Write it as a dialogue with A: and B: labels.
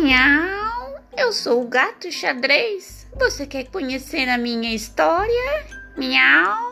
A: Miau, eu sou o gato xadrez. Você quer conhecer a minha história? Miau.